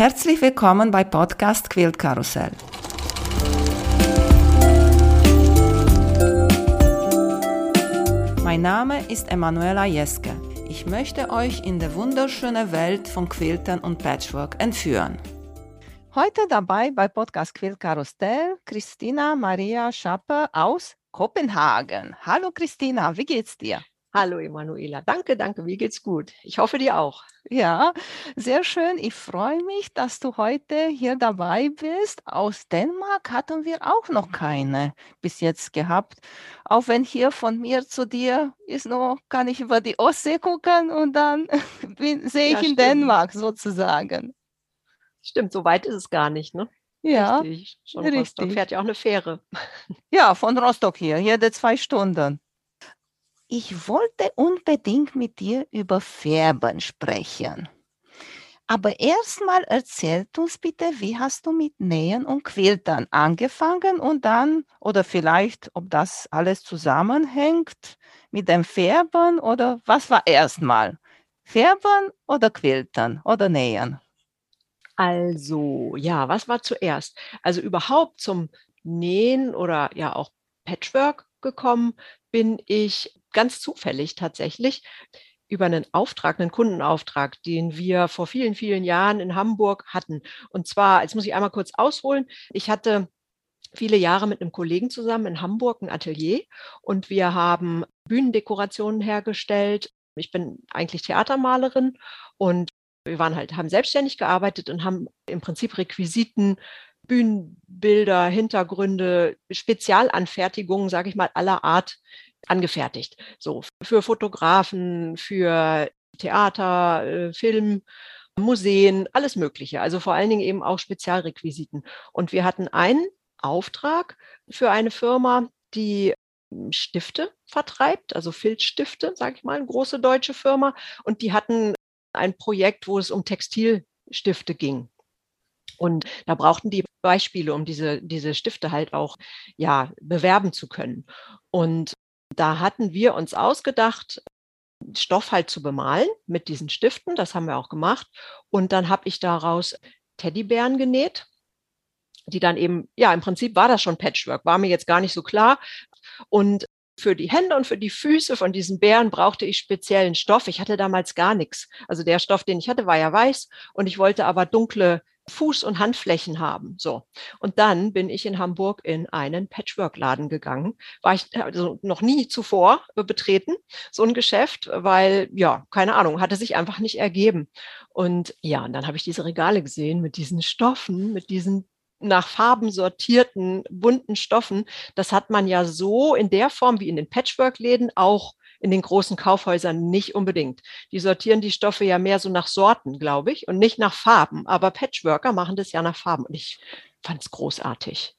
Herzlich willkommen bei Podcast Quilt Karussell. Mein Name ist Emanuela Jeske. Ich möchte euch in die wunderschöne Welt von Quiltern und Patchwork entführen. Heute dabei bei Podcast Quilt Karussell Christina Maria Schapper aus Kopenhagen. Hallo Christina, wie geht's dir? Hallo Emanuela, danke, danke, mir geht's gut. Ich hoffe dir auch. Ja, sehr schön. Ich freue mich, dass du heute hier dabei bist. Aus Dänemark hatten wir auch noch keine bis jetzt gehabt. Auch wenn hier von mir zu dir ist nur, kann ich über die Ostsee gucken und dann sehe ich ja, in Dänemark sozusagen. Stimmt, so weit ist es gar nicht, ne? Ja, richtig. Schon richtig. Rostock fährt ja auch eine Fähre. Ja, von Rostock hier, jede zwei Stunden. Ich wollte unbedingt mit dir über Färben sprechen. Aber erstmal erzählt uns bitte, wie hast du mit Nähen und Quiltern angefangen und dann, oder vielleicht, ob das alles zusammenhängt mit dem Färben oder was war erstmal? Färben oder Quiltern oder Nähen? Also, ja, was war zuerst? Also überhaupt zum Nähen oder ja auch Patchwork gekommen bin ich ganz zufällig tatsächlich über einen Auftrag, einen Kundenauftrag, den wir vor vielen, vielen Jahren in Hamburg hatten. Und zwar, jetzt muss ich einmal kurz ausholen. Ich hatte viele Jahre mit einem Kollegen zusammen in Hamburg ein Atelier und wir haben Bühnendekorationen hergestellt. Ich bin eigentlich Theatermalerin und wir waren halt, haben selbstständig gearbeitet und haben im Prinzip Requisiten, Bühnenbilder, Hintergründe, Spezialanfertigungen, sage ich mal, aller Art angefertigt. So für Fotografen, für Theater, äh, Film, Museen, alles Mögliche. Also vor allen Dingen eben auch Spezialrequisiten. Und wir hatten einen Auftrag für eine Firma, die hm, Stifte vertreibt, also Filzstifte, sage ich mal, eine große deutsche Firma. Und die hatten ein Projekt, wo es um Textilstifte ging. Und da brauchten die Beispiele, um diese, diese Stifte halt auch ja, bewerben zu können. Und da hatten wir uns ausgedacht, Stoff halt zu bemalen mit diesen Stiften. Das haben wir auch gemacht. Und dann habe ich daraus Teddybären genäht, die dann eben, ja, im Prinzip war das schon Patchwork, war mir jetzt gar nicht so klar. Und für die Hände und für die Füße von diesen Bären brauchte ich speziellen Stoff. Ich hatte damals gar nichts. Also der Stoff, den ich hatte, war ja weiß und ich wollte aber dunkle Fuß- und Handflächen haben. So. Und dann bin ich in Hamburg in einen Patchwork-Laden gegangen. War ich also noch nie zuvor betreten, so ein Geschäft, weil, ja, keine Ahnung, hatte sich einfach nicht ergeben. Und ja, und dann habe ich diese Regale gesehen mit diesen Stoffen, mit diesen nach Farben sortierten, bunten Stoffen. Das hat man ja so in der Form wie in den Patchwork-Läden auch in den großen Kaufhäusern nicht unbedingt. Die sortieren die Stoffe ja mehr so nach Sorten, glaube ich, und nicht nach Farben. Aber Patchworker machen das ja nach Farben. Und ich fand es großartig.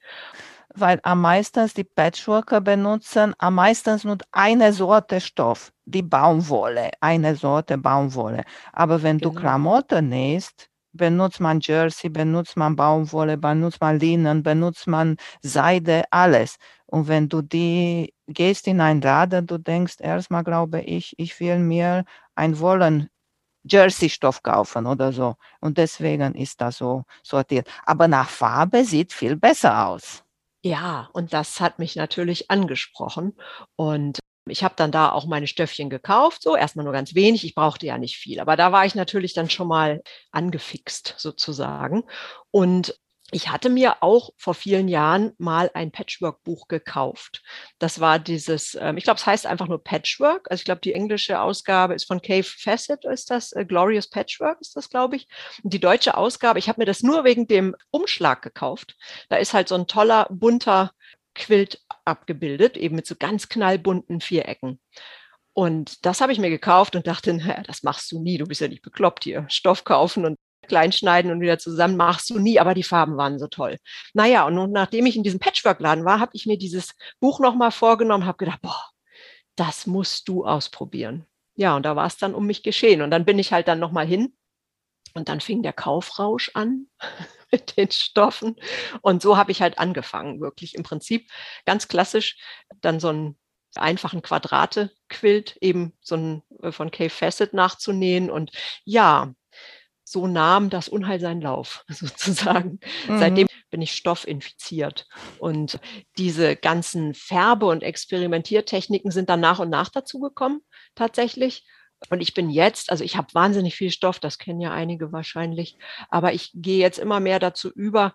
Weil am meisten die Patchworker benutzen am meisten nur eine Sorte Stoff, die Baumwolle, eine Sorte Baumwolle. Aber wenn genau. du Klamotten nähst, benutzt man Jersey, benutzt man Baumwolle, benutzt man Linen, benutzt man Seide, alles. Und wenn du die gehst in ein Laden, du denkst erstmal, glaube ich, ich will mir ein Wollen Jersey-Stoff kaufen oder so. Und deswegen ist das so sortiert. Aber nach Farbe sieht viel besser aus. Ja, und das hat mich natürlich angesprochen. Und ich habe dann da auch meine Stöffchen gekauft, so erstmal nur ganz wenig, ich brauchte ja nicht viel, aber da war ich natürlich dann schon mal angefixt sozusagen. Und ich hatte mir auch vor vielen Jahren mal ein Patchwork-Buch gekauft. Das war dieses, ähm, ich glaube, es heißt einfach nur Patchwork. Also ich glaube, die englische Ausgabe ist von Cave Facet, ist das, äh, Glorious Patchwork ist das, glaube ich. Und die deutsche Ausgabe, ich habe mir das nur wegen dem Umschlag gekauft. Da ist halt so ein toller, bunter Quilt abgebildet, eben mit so ganz knallbunten Vierecken. Und das habe ich mir gekauft und dachte, naja, das machst du nie, du bist ja nicht bekloppt hier. Stoff kaufen und klein schneiden und wieder zusammen machst du nie, aber die Farben waren so toll. Naja, und nun, nachdem ich in diesem Patchwork-Laden war, habe ich mir dieses Buch nochmal vorgenommen, habe gedacht, boah, das musst du ausprobieren. Ja, und da war es dann um mich geschehen. Und dann bin ich halt dann nochmal hin und dann fing der Kaufrausch an mit den Stoffen. Und so habe ich halt angefangen, wirklich im Prinzip ganz klassisch dann so einen einfachen Quadrate-Quilt, eben so ein äh, von Cave Facet nachzunähen. Und ja, so nahm das Unheil seinen Lauf, sozusagen. Mhm. Seitdem bin ich stoffinfiziert. Und diese ganzen Färbe- und Experimentiertechniken sind dann nach und nach dazu gekommen, tatsächlich. Und ich bin jetzt, also ich habe wahnsinnig viel Stoff, das kennen ja einige wahrscheinlich, aber ich gehe jetzt immer mehr dazu über,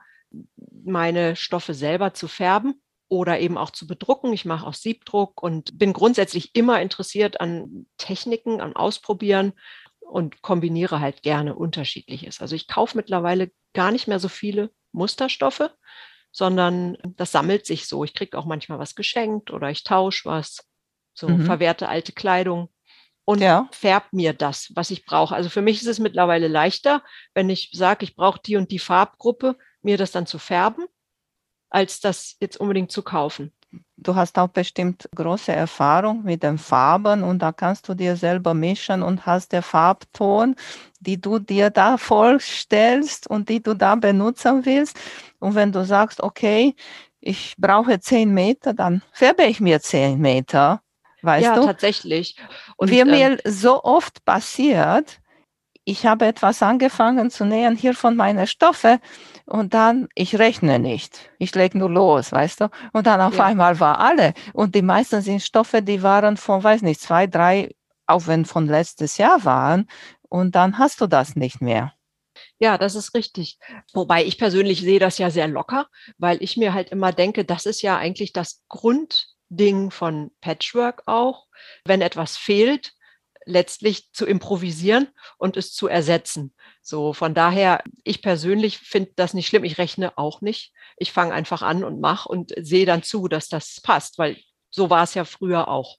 meine Stoffe selber zu färben oder eben auch zu bedrucken. Ich mache auch Siebdruck und bin grundsätzlich immer interessiert an Techniken, an Ausprobieren und kombiniere halt gerne unterschiedliches. Also ich kaufe mittlerweile gar nicht mehr so viele Musterstoffe, sondern das sammelt sich so. Ich kriege auch manchmal was geschenkt oder ich tausche was, so mhm. verwehrte alte Kleidung und ja. färbt mir das, was ich brauche. Also für mich ist es mittlerweile leichter, wenn ich sage, ich brauche die und die Farbgruppe, mir das dann zu färben, als das jetzt unbedingt zu kaufen. Du hast auch bestimmt große Erfahrung mit den Farben und da kannst du dir selber mischen und hast der Farbton, die du dir da vorstellst und die du da benutzen willst. Und wenn du sagst, okay, ich brauche zehn Meter, dann färbe ich mir zehn Meter weißt ja, du? Tatsächlich. Und wie ähm, mir so oft passiert, ich habe etwas angefangen zu nähern hier von meinen Stoffe und dann, ich rechne nicht. Ich lege nur los, weißt du? Und dann auf ja. einmal war alle. Und die meisten sind Stoffe, die waren von, weiß nicht, zwei, drei, auch wenn von letztes Jahr waren. Und dann hast du das nicht mehr. Ja, das ist richtig. Wobei ich persönlich sehe das ja sehr locker, weil ich mir halt immer denke, das ist ja eigentlich das Grund, Ding von Patchwork auch, wenn etwas fehlt, letztlich zu improvisieren und es zu ersetzen. So, von daher, ich persönlich finde das nicht schlimm. Ich rechne auch nicht. Ich fange einfach an und mache und sehe dann zu, dass das passt, weil so war es ja früher auch.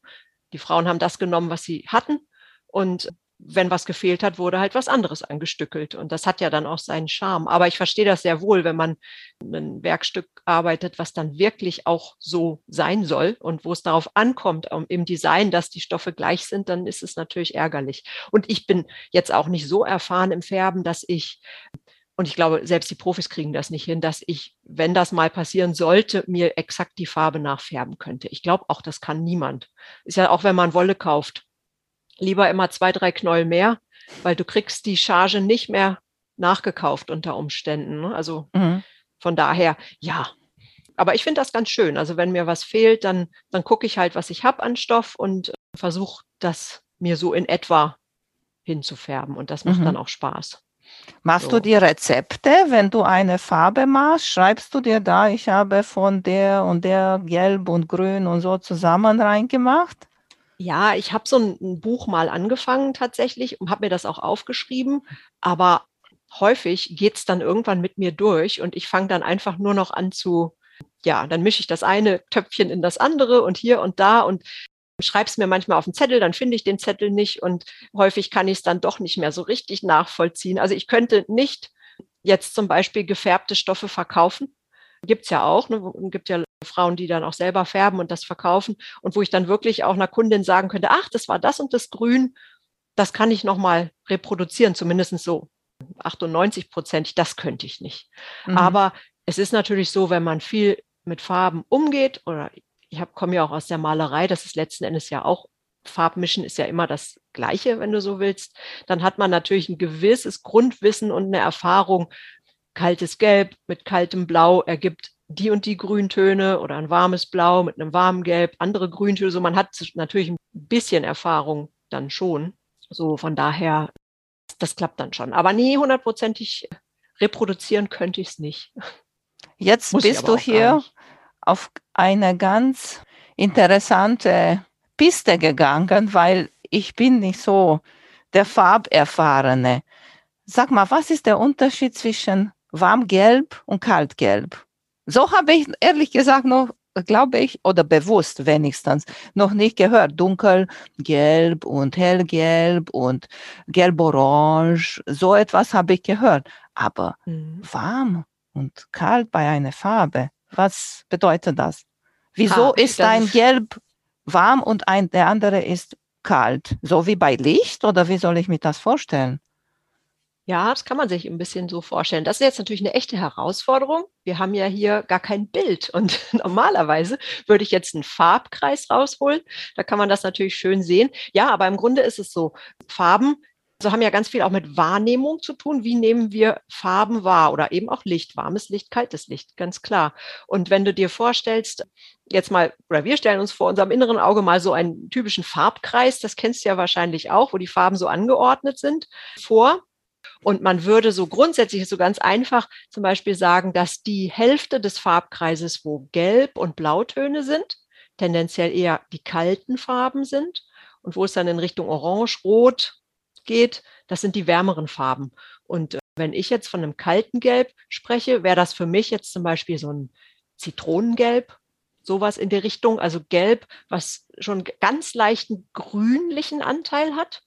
Die Frauen haben das genommen, was sie hatten und wenn was gefehlt hat, wurde halt was anderes angestückelt. Und das hat ja dann auch seinen Charme. Aber ich verstehe das sehr wohl, wenn man ein Werkstück arbeitet, was dann wirklich auch so sein soll und wo es darauf ankommt, im Design, dass die Stoffe gleich sind, dann ist es natürlich ärgerlich. Und ich bin jetzt auch nicht so erfahren im Färben, dass ich und ich glaube, selbst die Profis kriegen das nicht hin, dass ich, wenn das mal passieren sollte, mir exakt die Farbe nachfärben könnte. Ich glaube auch, das kann niemand. Ist ja auch, wenn man Wolle kauft lieber immer zwei, drei Knäuel mehr, weil du kriegst die Charge nicht mehr nachgekauft unter Umständen. Ne? Also mhm. von daher, ja. Aber ich finde das ganz schön. Also wenn mir was fehlt, dann, dann gucke ich halt, was ich habe an Stoff und versuche das mir so in etwa hinzufärben. Und das macht mhm. dann auch Spaß. Machst so. du die Rezepte, wenn du eine Farbe machst? Schreibst du dir da, ich habe von der und der Gelb und Grün und so zusammen reingemacht? Ja, ich habe so ein, ein, Buch mal angefangen tatsächlich und habe mir das auch aufgeschrieben, aber häufig geht es dann irgendwann mit mir durch und ich fange dann einfach nur noch an zu, ja, dann mische ich das eine Töpfchen in das andere und hier und da und schreibe es mir manchmal auf den Zettel, dann finde ich den Zettel nicht und häufig kann ich es dann doch nicht mehr so richtig nachvollziehen. Also ich könnte nicht jetzt zum Beispiel gefärbte Stoffe verkaufen, Gibt es ja auch. Ne? gibt ja Frauen, die dann auch selber färben und das verkaufen. Und wo ich dann wirklich auch einer Kundin sagen könnte, ach, das war das und das Grün, das kann ich nochmal reproduzieren, zumindest so 98 Prozent, das könnte ich nicht. Mhm. Aber es ist natürlich so, wenn man viel mit Farben umgeht, oder ich komme ja auch aus der Malerei, das ist letzten Endes ja auch Farbmischen ist ja immer das Gleiche, wenn du so willst, dann hat man natürlich ein gewisses Grundwissen und eine Erfahrung, kaltes Gelb mit kaltem Blau ergibt die und die Grüntöne oder ein warmes Blau mit einem warmen Gelb, andere Grüntöne. So, man hat natürlich ein bisschen Erfahrung dann schon. So, von daher, das klappt dann schon. Aber nee, hundertprozentig reproduzieren könnte ich es nicht. Jetzt Muss bist du hier auf eine ganz interessante Piste gegangen, weil ich bin nicht so der Farberfahrene. Sag mal, was ist der Unterschied zwischen warmgelb und kaltgelb. So habe ich ehrlich gesagt noch, glaube ich, oder bewusst wenigstens, noch nicht gehört. Dunkelgelb und hellgelb und gelb-orange, so etwas habe ich gehört. Aber mhm. warm und kalt bei einer Farbe, was bedeutet das? Wieso ha, ist ein Gelb warm und ein, der andere ist kalt? So wie bei Licht oder wie soll ich mir das vorstellen? Ja, das kann man sich ein bisschen so vorstellen. Das ist jetzt natürlich eine echte Herausforderung. Wir haben ja hier gar kein Bild und normalerweise würde ich jetzt einen Farbkreis rausholen. Da kann man das natürlich schön sehen. Ja, aber im Grunde ist es so, Farben also haben ja ganz viel auch mit Wahrnehmung zu tun. Wie nehmen wir Farben wahr oder eben auch Licht, warmes Licht, kaltes Licht, ganz klar. Und wenn du dir vorstellst, jetzt mal, oder wir stellen uns vor unserem inneren Auge mal so einen typischen Farbkreis, das kennst du ja wahrscheinlich auch, wo die Farben so angeordnet sind, vor. Und man würde so grundsätzlich so ganz einfach zum Beispiel sagen, dass die Hälfte des Farbkreises, wo Gelb- und Blautöne sind, tendenziell eher die kalten Farben sind. Und wo es dann in Richtung Orange, Rot, geht, das sind die wärmeren Farben. Und äh, wenn ich jetzt von einem kalten Gelb spreche, wäre das für mich jetzt zum Beispiel so ein Zitronengelb, sowas in der Richtung, also Gelb, was schon ganz leichten grünlichen Anteil hat.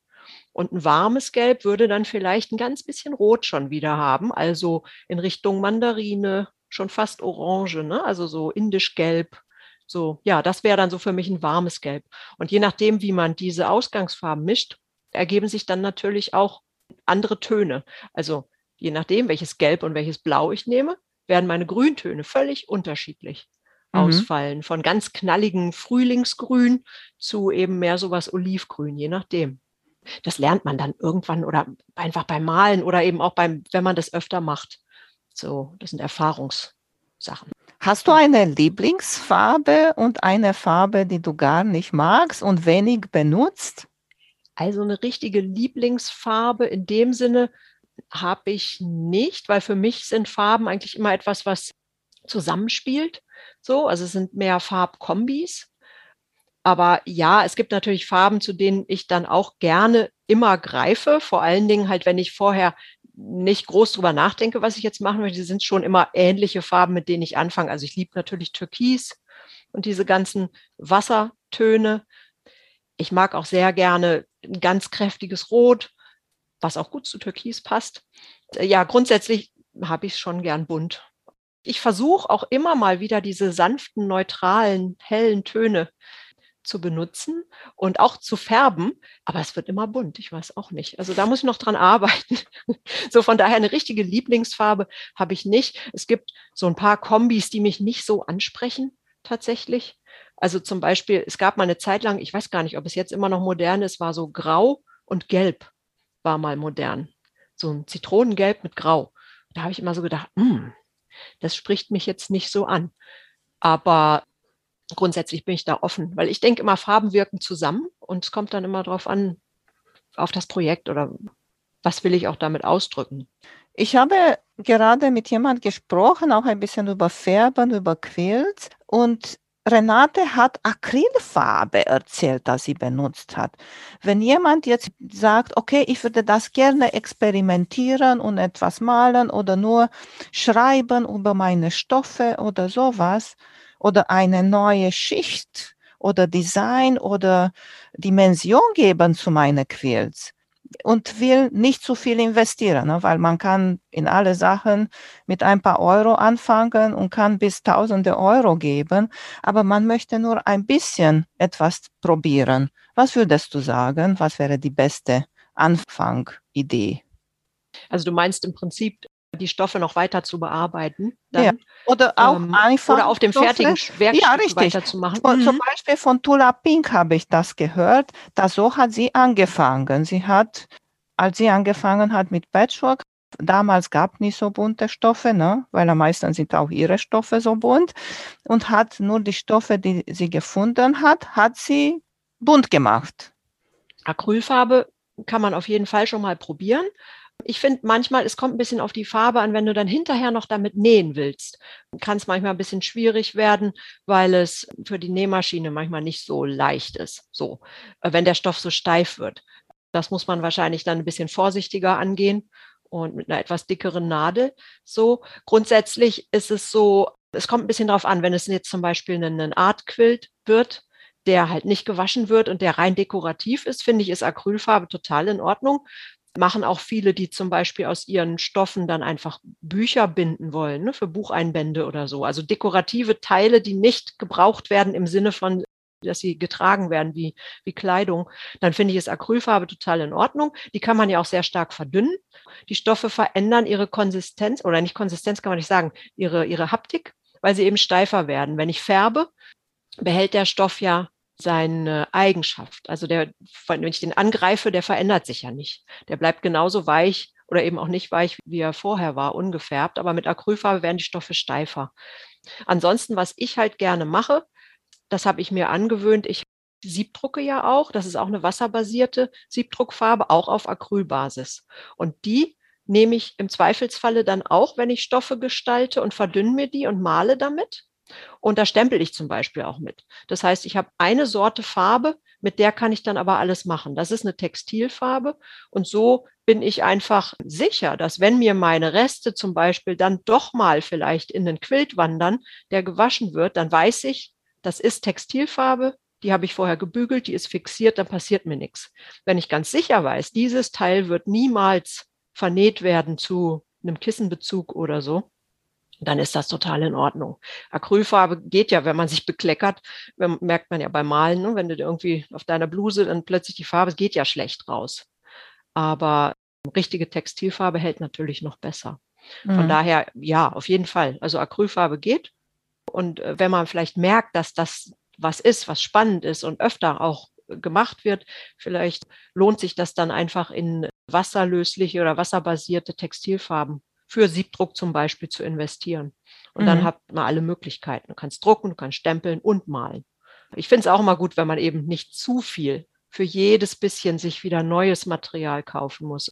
Und ein warmes Gelb würde dann vielleicht ein ganz bisschen Rot schon wieder haben, also in Richtung Mandarine, schon fast Orange, ne? also so indisch Gelb. So, ja, das wäre dann so für mich ein warmes Gelb. Und je nachdem, wie man diese Ausgangsfarben mischt, ergeben sich dann natürlich auch andere Töne. Also je nachdem, welches Gelb und welches Blau ich nehme, werden meine Grüntöne völlig unterschiedlich mhm. ausfallen. Von ganz knalligen Frühlingsgrün zu eben mehr sowas Olivgrün, je nachdem. Das lernt man dann irgendwann oder einfach beim Malen oder eben auch beim, wenn man das öfter macht. So, das sind Erfahrungssachen. Hast du eine Lieblingsfarbe und eine Farbe, die du gar nicht magst und wenig benutzt? Also eine richtige Lieblingsfarbe in dem Sinne habe ich nicht, weil für mich sind Farben eigentlich immer etwas, was zusammenspielt. So, also es sind mehr Farbkombis. Aber ja, es gibt natürlich Farben, zu denen ich dann auch gerne immer greife. Vor allen Dingen halt, wenn ich vorher nicht groß drüber nachdenke, was ich jetzt machen möchte. Sind schon immer ähnliche Farben, mit denen ich anfange. Also ich liebe natürlich Türkis und diese ganzen Wassertöne. Ich mag auch sehr gerne ein ganz kräftiges Rot, was auch gut zu Türkis passt. Ja, grundsätzlich habe ich es schon gern bunt. Ich versuche auch immer mal wieder diese sanften, neutralen, hellen Töne zu benutzen und auch zu färben, aber es wird immer bunt, ich weiß auch nicht. Also da muss ich noch dran arbeiten. So von daher eine richtige Lieblingsfarbe habe ich nicht. Es gibt so ein paar Kombis, die mich nicht so ansprechen tatsächlich. Also zum Beispiel, es gab mal eine Zeit lang, ich weiß gar nicht, ob es jetzt immer noch modern ist, war so grau und gelb war mal modern. So ein Zitronengelb mit grau. Da habe ich immer so gedacht, hm, das spricht mich jetzt nicht so an. Aber grundsätzlich bin ich da offen, weil ich denke immer, Farben wirken zusammen und es kommt dann immer darauf an, auf das Projekt oder was will ich auch damit ausdrücken. Ich habe gerade mit jemand gesprochen, auch ein bisschen über Färben, über Quills und Renate hat Acrylfarbe erzählt, dass sie benutzt hat. Wenn jemand jetzt sagt, okay, ich würde das gerne experimentieren und etwas malen oder nur schreiben über meine Stoffe oder sowas oder eine neue Schicht oder Design oder Dimension geben zu meinen Quills, und will nicht zu viel investieren, ne? weil man kann in alle Sachen mit ein paar Euro anfangen und kann bis tausende Euro geben, aber man möchte nur ein bisschen etwas probieren. Was würdest du sagen? Was wäre die beste Anfangidee? Also du meinst im Prinzip die Stoffe noch weiter zu bearbeiten. Dann, ja. Oder auch ähm, einfach. Oder auf dem Stoffe, fertigen Werkstück ja, richtig. weiterzumachen. Mhm. Zum Beispiel von Tula Pink habe ich das gehört. dass so hat sie angefangen. Sie hat, als sie angefangen hat mit Patchwork, damals gab es nicht so bunte Stoffe, ne? weil am meisten sind auch ihre Stoffe so bunt. Und hat nur die Stoffe, die sie gefunden hat, hat sie bunt gemacht. Acrylfarbe kann man auf jeden Fall schon mal probieren. Ich finde manchmal, es kommt ein bisschen auf die Farbe an, wenn du dann hinterher noch damit nähen willst. Kann es manchmal ein bisschen schwierig werden, weil es für die Nähmaschine manchmal nicht so leicht ist. So, äh, wenn der Stoff so steif wird. Das muss man wahrscheinlich dann ein bisschen vorsichtiger angehen und mit einer etwas dickeren Nadel. So, grundsätzlich ist es so, es kommt ein bisschen darauf an, wenn es jetzt zum Beispiel ein Artquilt wird, der halt nicht gewaschen wird und der rein dekorativ ist, finde ich, ist Acrylfarbe total in Ordnung machen auch viele, die zum Beispiel aus ihren Stoffen dann einfach Bücher binden wollen, ne, für Bucheinbände oder so. Also dekorative Teile, die nicht gebraucht werden im Sinne von, dass sie getragen werden wie, wie Kleidung. Dann finde ich es Acrylfarbe total in Ordnung. Die kann man ja auch sehr stark verdünnen. Die Stoffe verändern ihre Konsistenz oder nicht Konsistenz kann man nicht sagen, ihre, ihre Haptik, weil sie eben steifer werden. Wenn ich färbe, behält der Stoff ja seine Eigenschaft. Also der, wenn ich den angreife, der verändert sich ja nicht. Der bleibt genauso weich oder eben auch nicht weich, wie er vorher war, ungefärbt. Aber mit Acrylfarbe werden die Stoffe steifer. Ansonsten, was ich halt gerne mache, das habe ich mir angewöhnt. Ich Siebdrucke ja auch. Das ist auch eine wasserbasierte Siebdruckfarbe, auch auf Acrylbasis. Und die nehme ich im Zweifelsfalle dann auch, wenn ich Stoffe gestalte und verdünne mir die und male damit. Und da stempel ich zum Beispiel auch mit. Das heißt, ich habe eine Sorte Farbe, mit der kann ich dann aber alles machen. Das ist eine Textilfarbe. Und so bin ich einfach sicher, dass wenn mir meine Reste zum Beispiel dann doch mal vielleicht in den Quilt wandern, der gewaschen wird, dann weiß ich, das ist Textilfarbe, die habe ich vorher gebügelt, die ist fixiert, dann passiert mir nichts. Wenn ich ganz sicher weiß, dieses Teil wird niemals vernäht werden zu einem Kissenbezug oder so, dann ist das total in Ordnung. Acrylfarbe geht ja, wenn man sich bekleckert, merkt man ja beim Malen, ne? wenn du irgendwie auf deiner Bluse dann plötzlich die Farbe, geht ja schlecht raus. Aber richtige Textilfarbe hält natürlich noch besser. Von mhm. daher, ja, auf jeden Fall. Also Acrylfarbe geht. Und äh, wenn man vielleicht merkt, dass das was ist, was spannend ist und öfter auch gemacht wird, vielleicht lohnt sich das dann einfach in wasserlösliche oder wasserbasierte Textilfarben für Siebdruck zum Beispiel zu investieren. Und mhm. dann hat man alle Möglichkeiten. Du kannst drucken, du kannst stempeln und malen. Ich finde es auch immer gut, wenn man eben nicht zu viel für jedes bisschen sich wieder neues Material kaufen muss.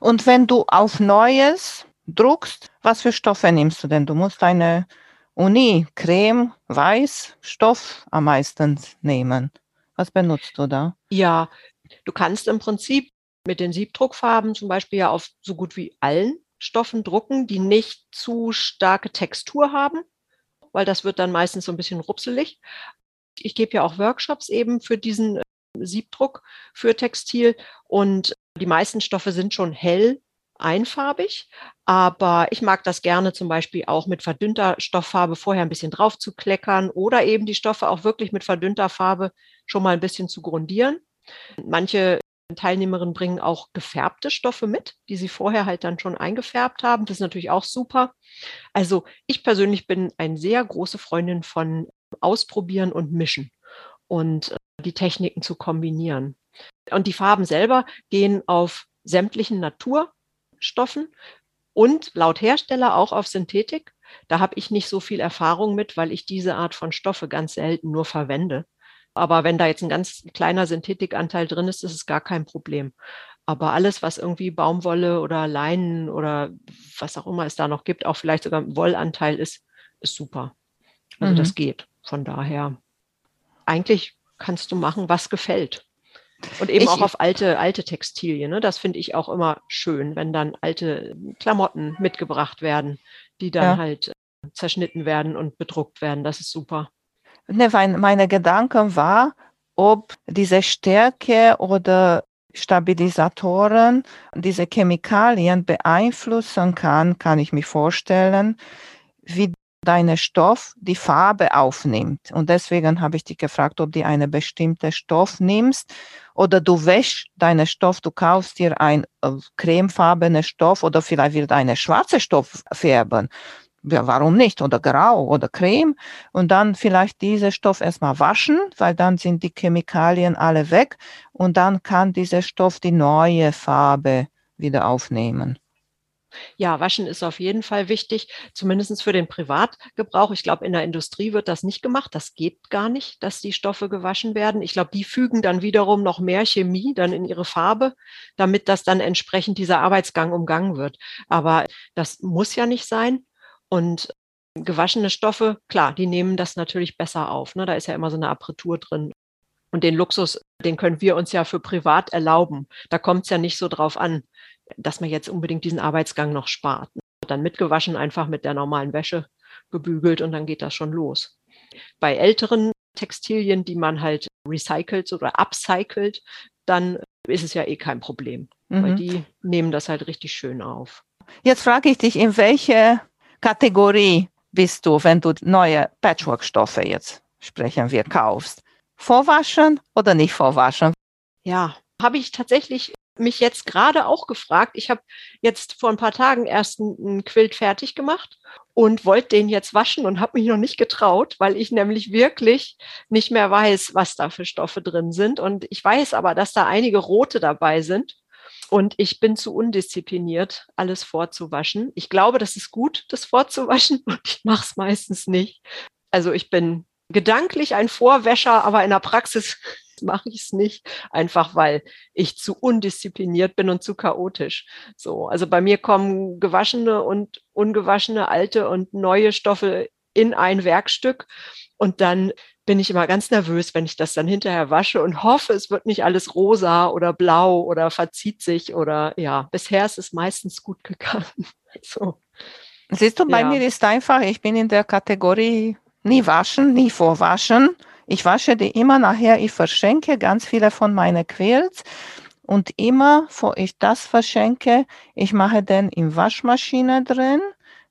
Und wenn du auf Neues druckst, was für Stoffe nimmst du denn? Du musst eine Uni, Creme, Weiß, Stoff am meisten nehmen. Was benutzt du da? Ja, du kannst im Prinzip mit den Siebdruckfarben zum Beispiel ja auf so gut wie allen Stoffen drucken, die nicht zu starke Textur haben, weil das wird dann meistens so ein bisschen rupselig. Ich gebe ja auch Workshops eben für diesen äh, Siebdruck für Textil und die meisten Stoffe sind schon hell einfarbig, aber ich mag das gerne zum Beispiel auch mit verdünnter Stofffarbe vorher ein bisschen drauf zu kleckern oder eben die Stoffe auch wirklich mit verdünnter Farbe schon mal ein bisschen zu grundieren. Manche Teilnehmerinnen bringen auch gefärbte Stoffe mit, die sie vorher halt dann schon eingefärbt haben. Das ist natürlich auch super. Also ich persönlich bin eine sehr große Freundin von Ausprobieren und Mischen und äh, die Techniken zu kombinieren. Und die Farben selber gehen auf sämtlichen Naturstoffen und laut Hersteller auch auf Synthetik. Da habe ich nicht so viel Erfahrung mit, weil ich diese Art von Stoffe ganz selten nur verwende. Aber wenn da jetzt ein ganz kleiner Synthetikanteil drin ist, ist es gar kein Problem. Aber alles, was irgendwie Baumwolle oder Leinen oder was auch immer es da noch gibt, auch vielleicht sogar ein Wollanteil ist, ist super. Also mhm. das geht. Von daher, eigentlich kannst du machen, was gefällt. Und eben ich, auch auf alte, alte Textilien. Ne? Das finde ich auch immer schön, wenn dann alte Klamotten mitgebracht werden, die dann ja. halt zerschnitten werden und bedruckt werden. Das ist super. Ne, meine Gedanken war, ob diese Stärke oder Stabilisatoren diese Chemikalien beeinflussen kann, kann ich mir vorstellen, wie deine Stoff die Farbe aufnimmt. Und deswegen habe ich dich gefragt, ob du eine bestimmte Stoff nimmst oder du wäschst deinen Stoff, du kaufst dir ein äh, cremefarbenen Stoff oder vielleicht wird eine schwarze Stoff färben ja, warum nicht? Oder grau oder creme. Und dann vielleicht diese Stoff erstmal waschen, weil dann sind die Chemikalien alle weg und dann kann dieser Stoff die neue Farbe wieder aufnehmen. Ja, waschen ist auf jeden Fall wichtig, zumindest für den Privatgebrauch. Ich glaube, in der Industrie wird das nicht gemacht. Das geht gar nicht, dass die Stoffe gewaschen werden. Ich glaube, die fügen dann wiederum noch mehr Chemie dann in ihre Farbe, damit das dann entsprechend dieser Arbeitsgang umgangen wird. Aber das muss ja nicht sein. Und gewaschene Stoffe, klar, die nehmen das natürlich besser auf. Ne? Da ist ja immer so eine Apertur drin. Und den Luxus, den können wir uns ja für privat erlauben. Da kommt es ja nicht so drauf an, dass man jetzt unbedingt diesen Arbeitsgang noch spart. Dann mitgewaschen, einfach mit der normalen Wäsche gebügelt und dann geht das schon los. Bei älteren Textilien, die man halt recycelt oder upcycelt, dann ist es ja eh kein Problem, mhm. weil die nehmen das halt richtig schön auf. Jetzt frage ich dich, in welche Kategorie bist du, wenn du neue Patchwork-Stoffe jetzt sprechen wir kaufst? Vorwaschen oder nicht vorwaschen? Ja, habe ich tatsächlich mich jetzt gerade auch gefragt. Ich habe jetzt vor ein paar Tagen erst einen Quilt fertig gemacht und wollte den jetzt waschen und habe mich noch nicht getraut, weil ich nämlich wirklich nicht mehr weiß, was da für Stoffe drin sind. Und ich weiß aber, dass da einige rote dabei sind. Und ich bin zu undiszipliniert, alles vorzuwaschen. Ich glaube, das ist gut, das vorzuwaschen und ich mache es meistens nicht. Also ich bin gedanklich ein Vorwäscher, aber in der Praxis mache ich es nicht, einfach weil ich zu undiszipliniert bin und zu chaotisch. So, also bei mir kommen gewaschene und ungewaschene, alte und neue Stoffe in ein Werkstück und dann bin ich immer ganz nervös, wenn ich das dann hinterher wasche und hoffe, es wird nicht alles rosa oder blau oder verzieht sich oder ja, bisher ist es meistens gut gegangen. So. Siehst du, bei ja. mir ist einfach, ich bin in der Kategorie nie waschen, nie vorwaschen. Ich wasche die immer nachher, ich verschenke ganz viele von meinen Quills. Und immer, bevor ich das verschenke, ich mache den in Waschmaschine drin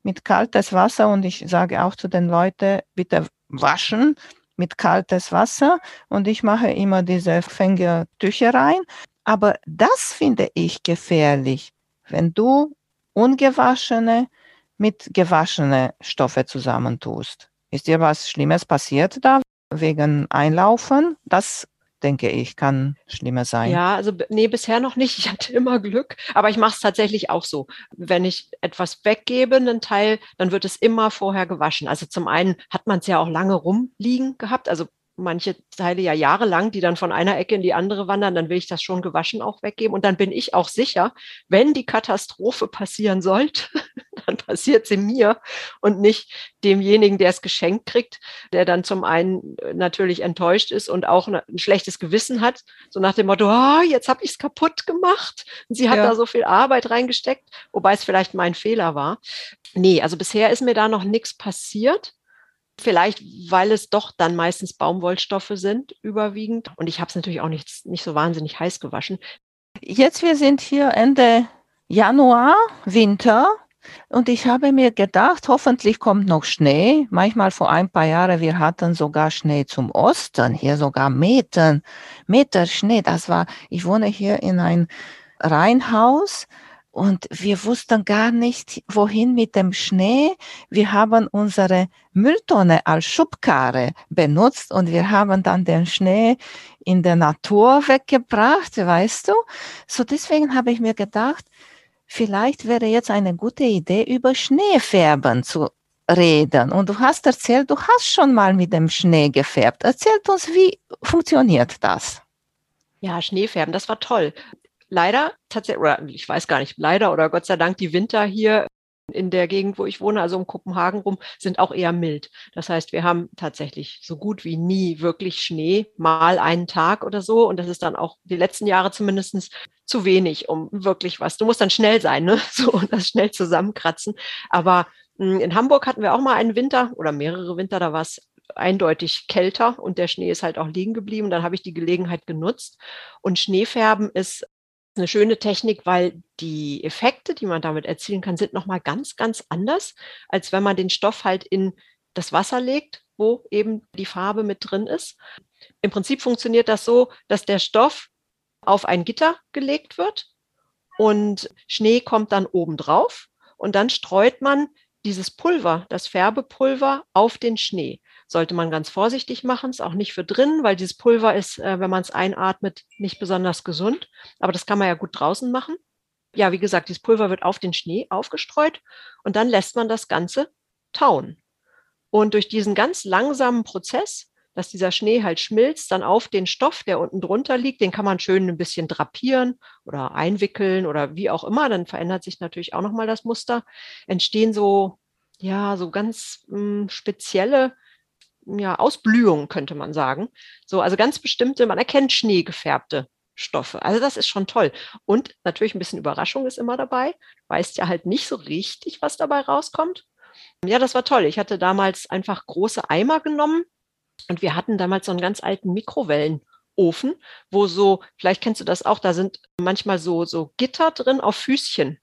mit kaltes Wasser und ich sage auch zu den Leuten, bitte waschen mit kaltes Wasser und ich mache immer diese Fängertücher rein. Aber das finde ich gefährlich, wenn du ungewaschene mit gewaschene Stoffe zusammentust. Ist dir was Schlimmes passiert da wegen Einlaufen? Das denke ich, kann schlimmer sein. Ja, also nee, bisher noch nicht. Ich hatte immer Glück, aber ich mache es tatsächlich auch so. Wenn ich etwas weggebe, einen Teil, dann wird es immer vorher gewaschen. Also zum einen hat man es ja auch lange rumliegen gehabt. Also manche Teile ja jahrelang, die dann von einer Ecke in die andere wandern, dann will ich das schon gewaschen auch weggeben. Und dann bin ich auch sicher, wenn die Katastrophe passieren sollte, dann passiert sie mir und nicht demjenigen, der es geschenkt kriegt, der dann zum einen natürlich enttäuscht ist und auch ein schlechtes Gewissen hat, so nach dem Motto, oh, jetzt habe ich es kaputt gemacht. Und sie hat ja. da so viel Arbeit reingesteckt, wobei es vielleicht mein Fehler war. Nee, also bisher ist mir da noch nichts passiert. Vielleicht, weil es doch dann meistens Baumwollstoffe sind, überwiegend. Und ich habe es natürlich auch nicht, nicht so wahnsinnig heiß gewaschen. Jetzt, wir sind hier Ende Januar, Winter. Und ich habe mir gedacht, hoffentlich kommt noch Schnee. Manchmal vor ein paar Jahren, wir hatten sogar Schnee zum Osten, hier sogar Meter, Meter Schnee. Das war, ich wohne hier in ein Reihenhaus und wir wussten gar nicht, wohin mit dem Schnee. Wir haben unsere Mülltonne als Schubkarre benutzt und wir haben dann den Schnee in der Natur weggebracht, weißt du? So deswegen habe ich mir gedacht, vielleicht wäre jetzt eine gute Idee, über Schneefärben zu reden. Und du hast erzählt, du hast schon mal mit dem Schnee gefärbt. Erzählt uns, wie funktioniert das? Ja, Schneefärben, das war toll leider tatsächlich, oder ich weiß gar nicht, leider oder Gott sei Dank, die Winter hier in der Gegend, wo ich wohne, also um Kopenhagen rum, sind auch eher mild. Das heißt, wir haben tatsächlich so gut wie nie wirklich Schnee, mal einen Tag oder so. Und das ist dann auch die letzten Jahre zumindest zu wenig, um wirklich was. Du musst dann schnell sein, ne? So und das schnell zusammenkratzen. Aber hm, in Hamburg hatten wir auch mal einen Winter oder mehrere Winter, da war es eindeutig kälter und der Schnee ist halt auch liegen geblieben. Dann habe ich die Gelegenheit genutzt. Und Schneefärben ist eine schöne Technik, weil die Effekte, die man damit erzielen kann, sind nochmal ganz, ganz anders, als wenn man den Stoff halt in das Wasser legt, wo eben die Farbe mit drin ist. Im Prinzip funktioniert das so, dass der Stoff auf ein Gitter gelegt wird und Schnee kommt dann oben drauf und dann streut man dieses Pulver, das Färbepulver auf den Schnee sollte man ganz vorsichtig machen, ist auch nicht für drin, weil dieses Pulver ist, äh, wenn man es einatmet, nicht besonders gesund. Aber das kann man ja gut draußen machen. Ja, wie gesagt, dieses Pulver wird auf den Schnee aufgestreut und dann lässt man das Ganze tauen. Und durch diesen ganz langsamen Prozess, dass dieser Schnee halt schmilzt, dann auf den Stoff, der unten drunter liegt, den kann man schön ein bisschen drapieren oder einwickeln oder wie auch immer, dann verändert sich natürlich auch nochmal das Muster, entstehen so, ja, so ganz mh, hm, spezielle ja, Ausblühung, könnte man sagen. So, also ganz bestimmte, man erkennt schneegefärbte Stoffe. Also das ist schon toll. Und natürlich ein bisschen Überraschung ist immer dabei. Du weißt ja halt nicht so richtig, was dabei rauskommt. Ja, das war toll. Ich hatte damals einfach große Eimer genommen und wir hatten damals so einen ganz alten Mikrowellenofen, wo so, vielleicht kennst du das auch, da sind manchmal so, so Gitter drin auf Füßchen.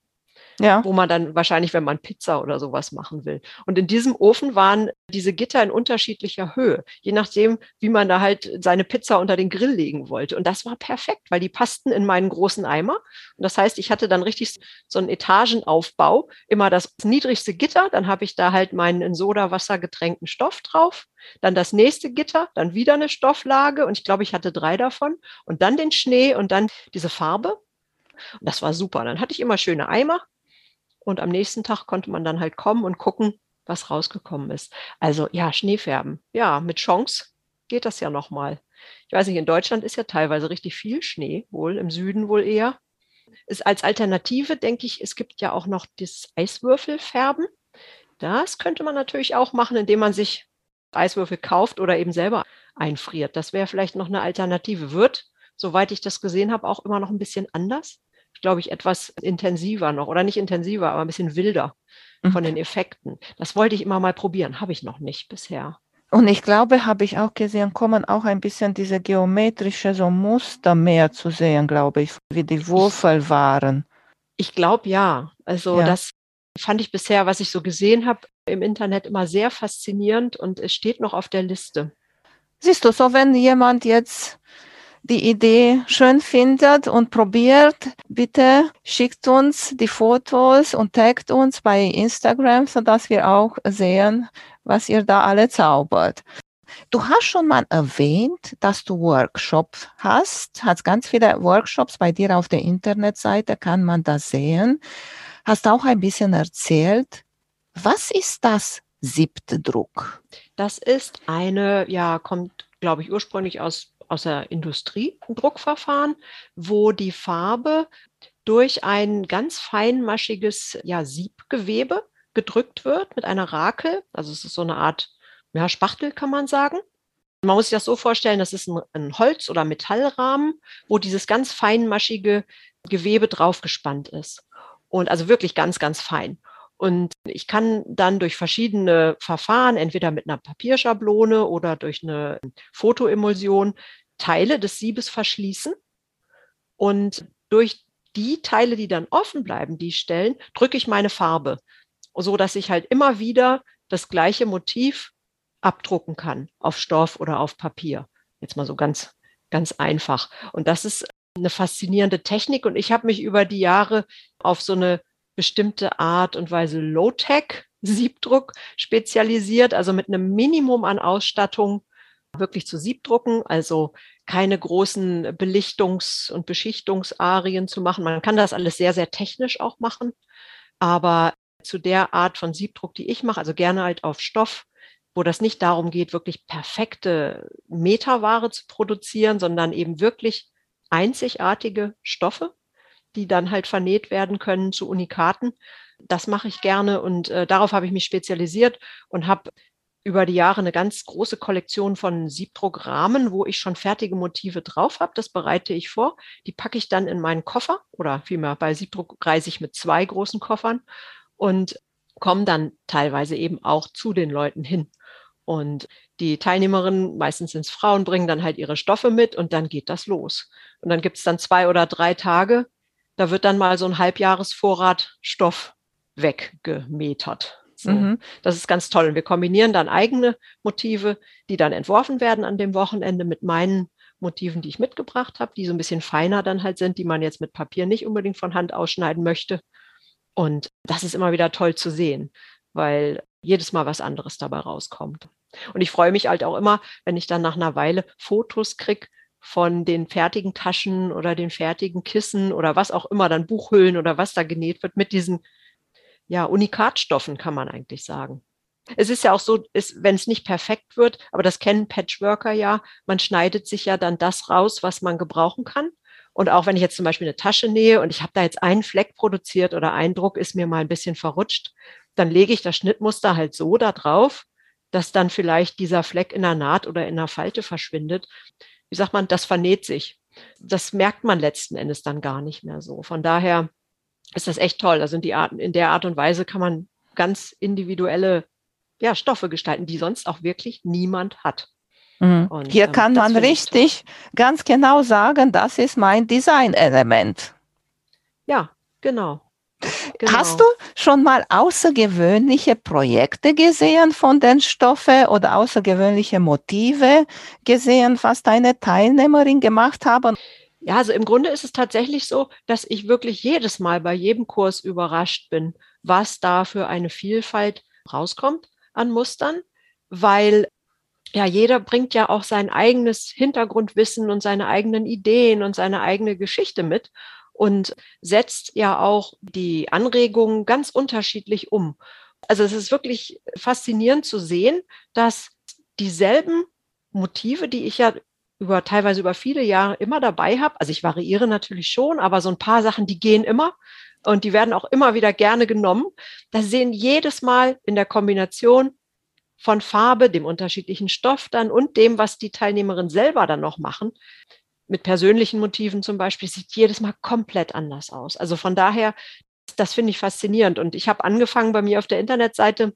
Ja. wo man dann wahrscheinlich, wenn man Pizza oder sowas machen will. Und in diesem Ofen waren diese Gitter in unterschiedlicher Höhe, je nachdem, wie man da halt seine Pizza unter den Grill legen wollte. Und das war perfekt, weil die passten in meinen großen Eimer. Und das heißt, ich hatte dann richtig so einen Etagenaufbau, immer das niedrigste Gitter, dann habe ich da halt meinen in Sodawasser getränkten Stoff drauf, dann das nächste Gitter, dann wieder eine Stofflage und ich glaube, ich hatte drei davon und dann den Schnee und dann diese Farbe. Und das war super. Dann hatte ich immer schöne Eimer und am nächsten Tag konnte man dann halt kommen und gucken, was rausgekommen ist. Also ja, Schneefärben. Ja, mit Chance geht das ja nochmal. Ich weiß nicht, in Deutschland ist ja teilweise richtig viel Schnee, wohl im Süden wohl eher. Ist als Alternative, denke ich, es gibt ja auch noch das Eiswürfelfärben. Das könnte man natürlich auch machen, indem man sich Eiswürfel kauft oder eben selber einfriert. Das wäre vielleicht noch eine Alternative. Wird, soweit ich das gesehen habe, auch immer noch ein bisschen anders glaube ich, etwas intensiver noch oder nicht intensiver, aber ein bisschen wilder mhm. von den Effekten. Das wollte ich immer mal probieren, habe ich noch nicht bisher. Und ich glaube, habe ich auch gesehen, kommen auch ein bisschen diese geometrische so Muster mehr zu sehen, glaube ich, wie die Würfel waren. Ich glaube ja. Also ja. das fand ich bisher, was ich so gesehen habe im Internet, immer sehr faszinierend und es steht noch auf der Liste. Siehst du, so wenn jemand jetzt die Idee schön findet und probiert, bitte schickt uns die Fotos und taggt uns bei Instagram, sodass wir auch sehen, was ihr da alle zaubert. Du hast schon mal erwähnt, dass du Workshops hast, hast ganz viele Workshops bei dir auf der Internetseite, kann man das sehen. Hast auch ein bisschen erzählt, was ist das siebte Druck? Das ist eine, ja, kommt, glaube ich, ursprünglich aus aus der Industrie, ein Druckverfahren, wo die Farbe durch ein ganz feinmaschiges ja, Siebgewebe gedrückt wird mit einer Rakel. Also es ist so eine Art ja, Spachtel, kann man sagen. Man muss sich das so vorstellen, das ist ein, ein Holz- oder Metallrahmen, wo dieses ganz feinmaschige Gewebe draufgespannt ist. Und also wirklich ganz, ganz fein. Und ich kann dann durch verschiedene Verfahren, entweder mit einer Papierschablone oder durch eine Fotoemulsion, Teile des Siebes verschließen und durch die Teile, die dann offen bleiben, die Stellen, drücke ich meine Farbe, so dass ich halt immer wieder das gleiche Motiv abdrucken kann auf Stoff oder auf Papier. Jetzt mal so ganz, ganz einfach. Und das ist eine faszinierende Technik. Und ich habe mich über die Jahre auf so eine bestimmte Art und Weise Low-Tech Siebdruck spezialisiert, also mit einem Minimum an Ausstattung wirklich zu Siebdrucken, also keine großen Belichtungs- und Beschichtungsarien zu machen. Man kann das alles sehr, sehr technisch auch machen, aber zu der Art von Siebdruck, die ich mache, also gerne halt auf Stoff, wo das nicht darum geht, wirklich perfekte Meterware zu produzieren, sondern eben wirklich einzigartige Stoffe, die dann halt vernäht werden können zu Unikaten. Das mache ich gerne und äh, darauf habe ich mich spezialisiert und habe über die Jahre eine ganz große Kollektion von Siebprogrammen, wo ich schon fertige Motive drauf habe. Das bereite ich vor. Die packe ich dann in meinen Koffer oder vielmehr bei Siebdruck reise ich mit zwei großen Koffern und komme dann teilweise eben auch zu den Leuten hin. Und die Teilnehmerinnen, meistens sind es Frauen, bringen dann halt ihre Stoffe mit und dann geht das los. Und dann gibt es dann zwei oder drei Tage, da wird dann mal so ein Halbjahresvorrat Stoff weggemetert. So, mhm. Das ist ganz toll. Und wir kombinieren dann eigene Motive, die dann entworfen werden an dem Wochenende mit meinen Motiven, die ich mitgebracht habe, die so ein bisschen feiner dann halt sind, die man jetzt mit Papier nicht unbedingt von Hand ausschneiden möchte. Und das ist immer wieder toll zu sehen, weil jedes Mal was anderes dabei rauskommt. Und ich freue mich halt auch immer, wenn ich dann nach einer Weile Fotos kriege von den fertigen Taschen oder den fertigen Kissen oder was auch immer, dann Buchhüllen oder was da genäht wird mit diesen ja, Unikatstoffen, kann man eigentlich sagen. Es ist ja auch so, wenn es nicht perfekt wird, aber das kennen Patchworker ja, man schneidet sich ja dann das raus, was man gebrauchen kann. Und auch wenn ich jetzt zum Beispiel eine Tasche nähe und ich habe da jetzt einen Fleck produziert oder ein Druck ist mir mal ein bisschen verrutscht, dann lege ich das Schnittmuster halt so da drauf, dass dann vielleicht dieser Fleck in der Naht oder in der Falte verschwindet. Wie sagt man, das vernäht sich. Das merkt man letzten Endes dann gar nicht mehr so. Von daher ist das echt toll. Also in, die Art, in der Art und Weise kann man ganz individuelle ja, Stoffe gestalten, die sonst auch wirklich niemand hat. Mhm. Und, Hier ähm, kann man richtig ganz genau sagen, das ist mein Design-Element. Ja, genau. Genau. Hast du schon mal außergewöhnliche Projekte gesehen von den Stoffen oder außergewöhnliche Motive gesehen, was deine Teilnehmerin gemacht haben? Ja, also im Grunde ist es tatsächlich so, dass ich wirklich jedes Mal bei jedem Kurs überrascht bin, was da für eine Vielfalt rauskommt an Mustern, weil ja, jeder bringt ja auch sein eigenes Hintergrundwissen und seine eigenen Ideen und seine eigene Geschichte mit und setzt ja auch die Anregungen ganz unterschiedlich um. Also es ist wirklich faszinierend zu sehen, dass dieselben Motive, die ich ja über teilweise über viele Jahre immer dabei habe, also ich variiere natürlich schon, aber so ein paar Sachen, die gehen immer und die werden auch immer wieder gerne genommen. Da sehen jedes Mal in der Kombination von Farbe, dem unterschiedlichen Stoff dann und dem, was die Teilnehmerin selber dann noch machen, mit persönlichen Motiven zum Beispiel, sieht jedes Mal komplett anders aus. Also von daher, das finde ich faszinierend. Und ich habe angefangen bei mir auf der Internetseite,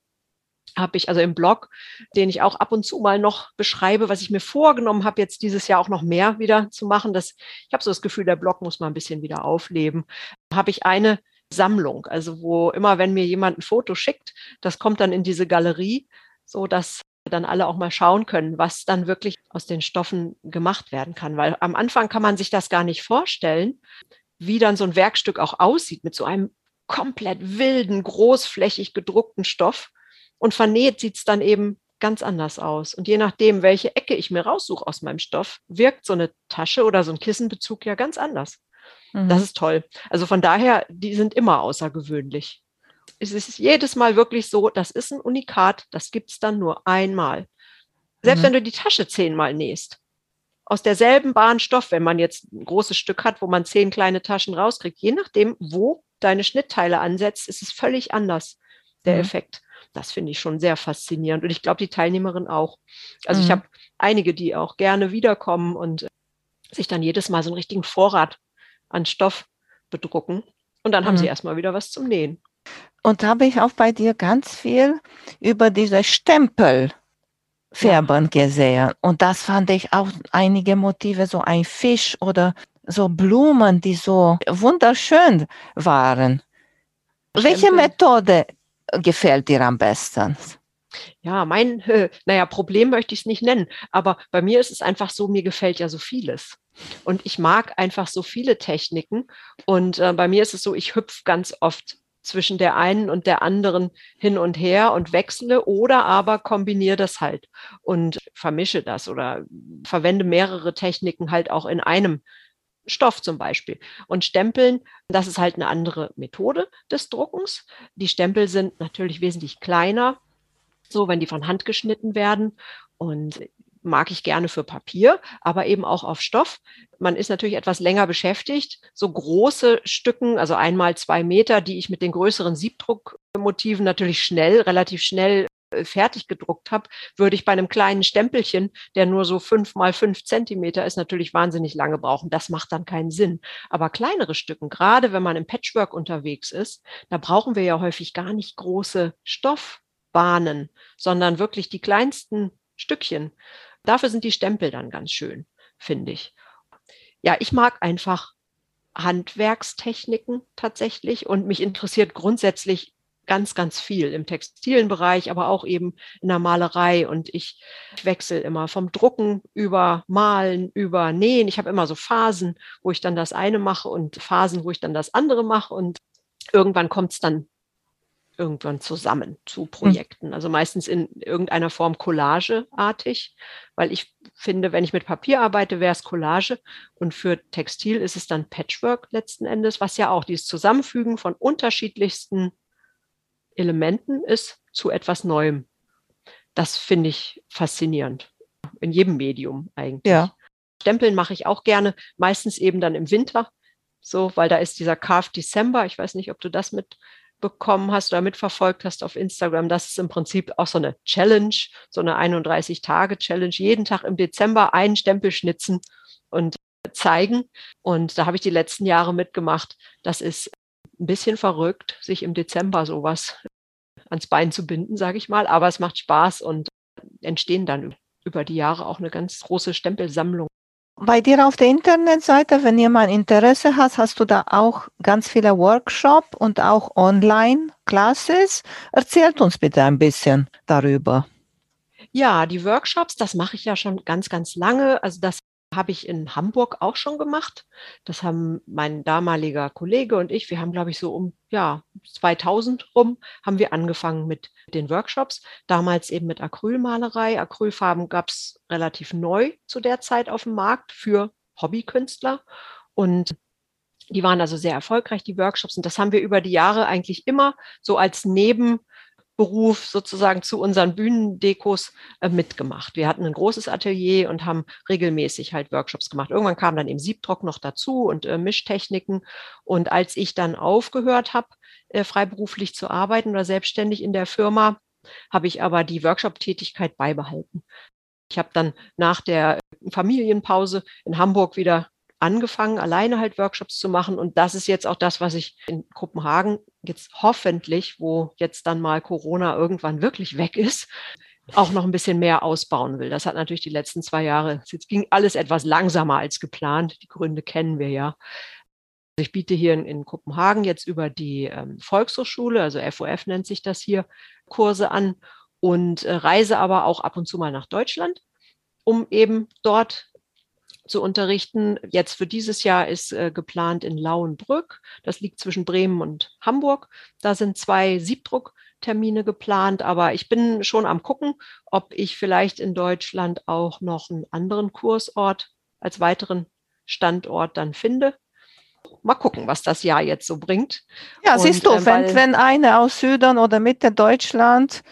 habe ich also im Blog, den ich auch ab und zu mal noch beschreibe, was ich mir vorgenommen habe, jetzt dieses Jahr auch noch mehr wieder zu machen. Das, ich habe so das Gefühl, der Blog muss mal ein bisschen wieder aufleben. Habe ich eine Sammlung, also wo immer, wenn mir jemand ein Foto schickt, das kommt dann in diese Galerie, so dass dann alle auch mal schauen können, was dann wirklich aus den Stoffen gemacht werden kann. Weil am Anfang kann man sich das gar nicht vorstellen, wie dann so ein Werkstück auch aussieht mit so einem komplett wilden, großflächig gedruckten Stoff. Und vernäht sieht es dann eben ganz anders aus. Und je nachdem, welche Ecke ich mir raussuche aus meinem Stoff, wirkt so eine Tasche oder so ein Kissenbezug ja ganz anders. Mhm. Das ist toll. Also von daher, die sind immer außergewöhnlich es ist jedes Mal wirklich so, das ist ein Unikat, das gibt es dann nur einmal. Selbst mhm. wenn du die Tasche zehnmal nähst, aus derselben Bahnstoff, wenn man jetzt ein großes Stück hat, wo man zehn kleine Taschen rauskriegt, je nachdem, wo deine Schnittteile ansetzt, ist es völlig anders, der mhm. Effekt. Das finde ich schon sehr faszinierend. Und ich glaube, die Teilnehmerin auch. Also mhm. ich habe einige, die auch gerne wiederkommen und äh, sich dann jedes Mal so einen richtigen Vorrat an Stoff bedrucken. Und dann haben sie mhm. erstmal wieder was zum Nähen. Und da habe ich auch bei dir ganz viel über diese Stempelfärbern ja. gesehen. Und das fand ich auch einige Motive, so ein Fisch oder so Blumen, die so wunderschön waren. Stempel. Welche Methode gefällt dir am besten? Ja, mein, äh, naja, Problem möchte ich es nicht nennen, aber bei mir ist es einfach so, mir gefällt ja so vieles. Und ich mag einfach so viele Techniken. Und äh, bei mir ist es so, ich hüpfe ganz oft zwischen der einen und der anderen hin und her und wechsle oder aber kombiniere das halt und vermische das oder verwende mehrere Techniken halt auch in einem Stoff zum Beispiel. Und Stempeln, das ist halt eine andere Methode des Druckens. Die Stempel sind natürlich wesentlich kleiner, so wenn die von Hand geschnitten werden. Und mag ich gerne für Papier, aber eben auch auf Stoff. Man ist natürlich etwas länger beschäftigt. So große Stücken, also einmal zwei Meter, die ich mit den größeren Siebdruckmotiven natürlich schnell, relativ schnell fertig gedruckt habe, würde ich bei einem kleinen Stempelchen, der nur so fünf mal fünf Zentimeter ist, natürlich wahnsinnig lange brauchen. Das macht dann keinen Sinn. Aber kleinere Stücken, gerade wenn man im Patchwork unterwegs ist, da brauchen wir ja häufig gar nicht große Stoffbahnen, sondern wirklich die kleinsten Stückchen. Dafür sind die Stempel dann ganz schön, finde ich. Ja, ich mag einfach Handwerkstechniken tatsächlich und mich interessiert grundsätzlich ganz, ganz viel im textilen Bereich, aber auch eben in der Malerei. Und ich wechsle immer vom Drucken über Malen, über Nähen. Ich habe immer so Phasen, wo ich dann das eine mache und Phasen, wo ich dann das andere mache. Und irgendwann kommt es dann irgendwann zusammen zu hm. Projekten. Also meistens in irgendeiner Form collageartig, weil ich finde, wenn ich mit Papier arbeite, wäre es Collage und für Textil ist es dann Patchwork letzten Endes, was ja auch dieses Zusammenfügen von unterschiedlichsten Elementen ist zu etwas Neuem. Das finde ich faszinierend. In jedem Medium eigentlich. Ja. Stempeln mache ich auch gerne, meistens eben dann im Winter, so, weil da ist dieser Carved December. Ich weiß nicht, ob du das mit bekommen hast oder mitverfolgt hast auf Instagram, das ist im Prinzip auch so eine Challenge, so eine 31-Tage-Challenge. Jeden Tag im Dezember einen Stempel schnitzen und zeigen. Und da habe ich die letzten Jahre mitgemacht. Das ist ein bisschen verrückt, sich im Dezember sowas ans Bein zu binden, sage ich mal. Aber es macht Spaß und entstehen dann über die Jahre auch eine ganz große Stempelsammlung. Bei dir auf der Internetseite, wenn jemand Interesse hat, hast du da auch ganz viele Workshops und auch Online-Classes. Erzählt uns bitte ein bisschen darüber. Ja, die Workshops, das mache ich ja schon ganz, ganz lange. Also das habe ich in Hamburg auch schon gemacht. Das haben mein damaliger Kollege und ich, wir haben, glaube ich, so um ja, 2000 rum, haben wir angefangen mit den Workshops. Damals eben mit Acrylmalerei. Acrylfarben gab es relativ neu zu der Zeit auf dem Markt für Hobbykünstler. Und die waren also sehr erfolgreich, die Workshops. Und das haben wir über die Jahre eigentlich immer so als Neben- Beruf sozusagen zu unseren Bühnendekos äh, mitgemacht. Wir hatten ein großes Atelier und haben regelmäßig halt Workshops gemacht. Irgendwann kam dann eben Siebdruck noch dazu und äh, Mischtechniken. Und als ich dann aufgehört habe, äh, freiberuflich zu arbeiten oder selbstständig in der Firma, habe ich aber die Workshop-Tätigkeit beibehalten. Ich habe dann nach der Familienpause in Hamburg wieder angefangen, alleine halt Workshops zu machen. Und das ist jetzt auch das, was ich in Kopenhagen jetzt hoffentlich, wo jetzt dann mal Corona irgendwann wirklich weg ist, auch noch ein bisschen mehr ausbauen will. Das hat natürlich die letzten zwei Jahre, jetzt ging alles etwas langsamer als geplant. Die Gründe kennen wir ja. Ich biete hier in, in Kopenhagen jetzt über die ähm, Volkshochschule, also FOF nennt sich das hier, Kurse an und äh, reise aber auch ab und zu mal nach Deutschland, um eben dort zu unterrichten. Jetzt für dieses Jahr ist äh, geplant in Lauenbrück. Das liegt zwischen Bremen und Hamburg. Da sind zwei Siebdrucktermine geplant, aber ich bin schon am gucken, ob ich vielleicht in Deutschland auch noch einen anderen Kursort als weiteren Standort dann finde. Mal gucken, was das Jahr jetzt so bringt. Ja, und, siehst du, äh, wenn, wenn eine aus Süden oder Mitte Deutschland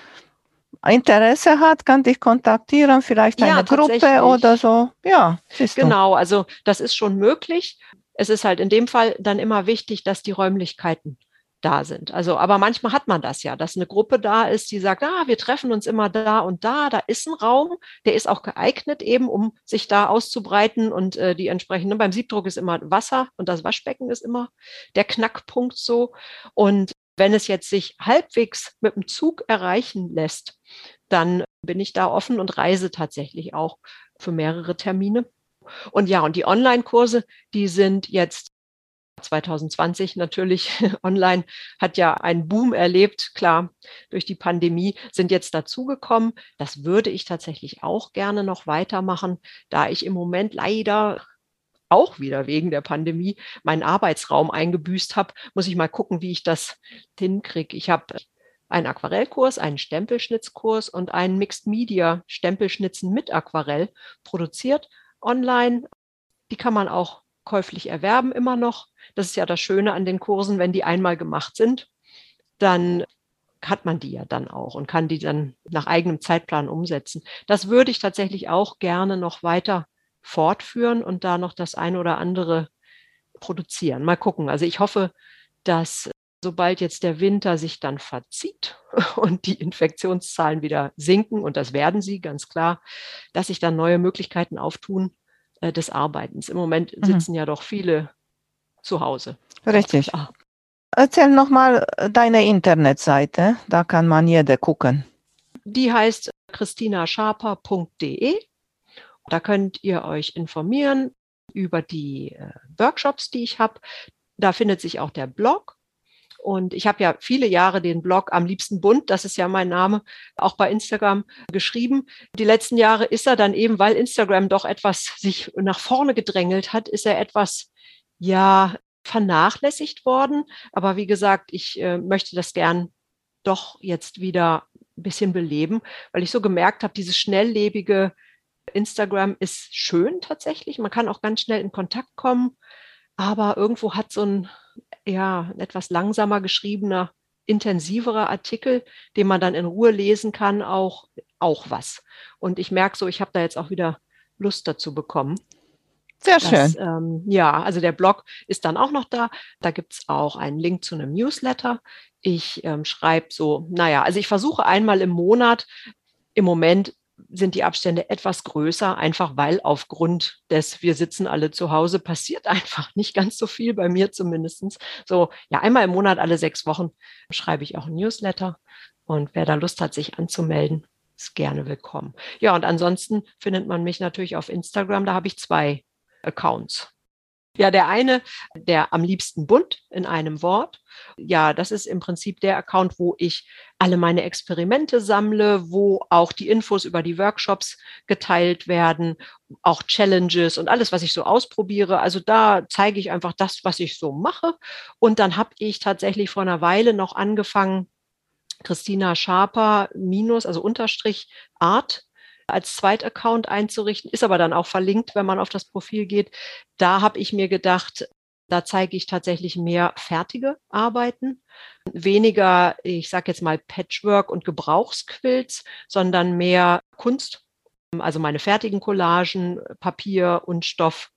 Interesse hat, kann dich kontaktieren, vielleicht eine ja, Gruppe oder so. Ja, genau. Du. Also das ist schon möglich. Es ist halt in dem Fall dann immer wichtig, dass die Räumlichkeiten da sind. Also, aber manchmal hat man das ja, dass eine Gruppe da ist, die sagt, ah, wir treffen uns immer da und da, da ist ein Raum, der ist auch geeignet eben, um sich da auszubreiten und äh, die entsprechenden, beim Siebdruck ist immer Wasser und das Waschbecken ist immer der Knackpunkt so. Und wenn es jetzt sich halbwegs mit dem Zug erreichen lässt, dann bin ich da offen und reise tatsächlich auch für mehrere Termine. Und ja, und die Online-Kurse, die sind jetzt 2020 natürlich online hat ja einen Boom erlebt, klar, durch die Pandemie sind jetzt dazugekommen. Das würde ich tatsächlich auch gerne noch weitermachen, da ich im Moment leider auch wieder wegen der Pandemie meinen Arbeitsraum eingebüßt habe, muss ich mal gucken, wie ich das hinkriege. Ich habe einen Aquarellkurs, einen Stempelschnitzkurs und einen Mixed Media Stempelschnitzen mit Aquarell produziert online. Die kann man auch käuflich erwerben immer noch. Das ist ja das Schöne an den Kursen, wenn die einmal gemacht sind, dann hat man die ja dann auch und kann die dann nach eigenem Zeitplan umsetzen. Das würde ich tatsächlich auch gerne noch weiter fortführen und da noch das eine oder andere produzieren. Mal gucken. Also ich hoffe, dass sobald jetzt der Winter sich dann verzieht und die Infektionszahlen wieder sinken, und das werden sie ganz klar, dass sich dann neue Möglichkeiten auftun äh, des Arbeitens. Im Moment mhm. sitzen ja doch viele zu Hause. Richtig. Erzähl nochmal äh, deine Internetseite, da kann man jede gucken. Die heißt christinaschaper.de da könnt ihr euch informieren über die äh, Workshops, die ich habe. Da findet sich auch der Blog. Und ich habe ja viele Jahre den Blog am liebsten bunt, das ist ja mein Name, auch bei Instagram geschrieben. Die letzten Jahre ist er dann eben, weil Instagram doch etwas sich nach vorne gedrängelt hat, ist er etwas, ja, vernachlässigt worden. Aber wie gesagt, ich äh, möchte das gern doch jetzt wieder ein bisschen beleben, weil ich so gemerkt habe, dieses schnelllebige Instagram ist schön tatsächlich. Man kann auch ganz schnell in Kontakt kommen, aber irgendwo hat so ein ja, etwas langsamer geschriebener, intensiverer Artikel, den man dann in Ruhe lesen kann, auch, auch was. Und ich merke so, ich habe da jetzt auch wieder Lust dazu bekommen. Sehr schön. Das, ähm, ja, also der Blog ist dann auch noch da. Da gibt es auch einen Link zu einem Newsletter. Ich ähm, schreibe so, naja, also ich versuche einmal im Monat, im Moment sind die Abstände etwas größer, einfach weil aufgrund des, wir sitzen alle zu Hause, passiert einfach nicht ganz so viel, bei mir zumindest. So, ja, einmal im Monat, alle sechs Wochen schreibe ich auch ein Newsletter. Und wer da Lust hat, sich anzumelden, ist gerne willkommen. Ja, und ansonsten findet man mich natürlich auf Instagram. Da habe ich zwei Accounts. Ja, der eine, der am liebsten bunt in einem Wort. Ja, das ist im Prinzip der Account, wo ich alle meine Experimente sammle, wo auch die Infos über die Workshops geteilt werden, auch Challenges und alles, was ich so ausprobiere. Also da zeige ich einfach das, was ich so mache. Und dann habe ich tatsächlich vor einer Weile noch angefangen, Christina Schaper minus, also Unterstrich Art als Zweitaccount einzurichten, ist aber dann auch verlinkt, wenn man auf das Profil geht. Da habe ich mir gedacht, da zeige ich tatsächlich mehr fertige Arbeiten, weniger, ich sage jetzt mal Patchwork und Gebrauchsquilts, sondern mehr Kunst also meine fertigen Collagen, Papier und Stoff,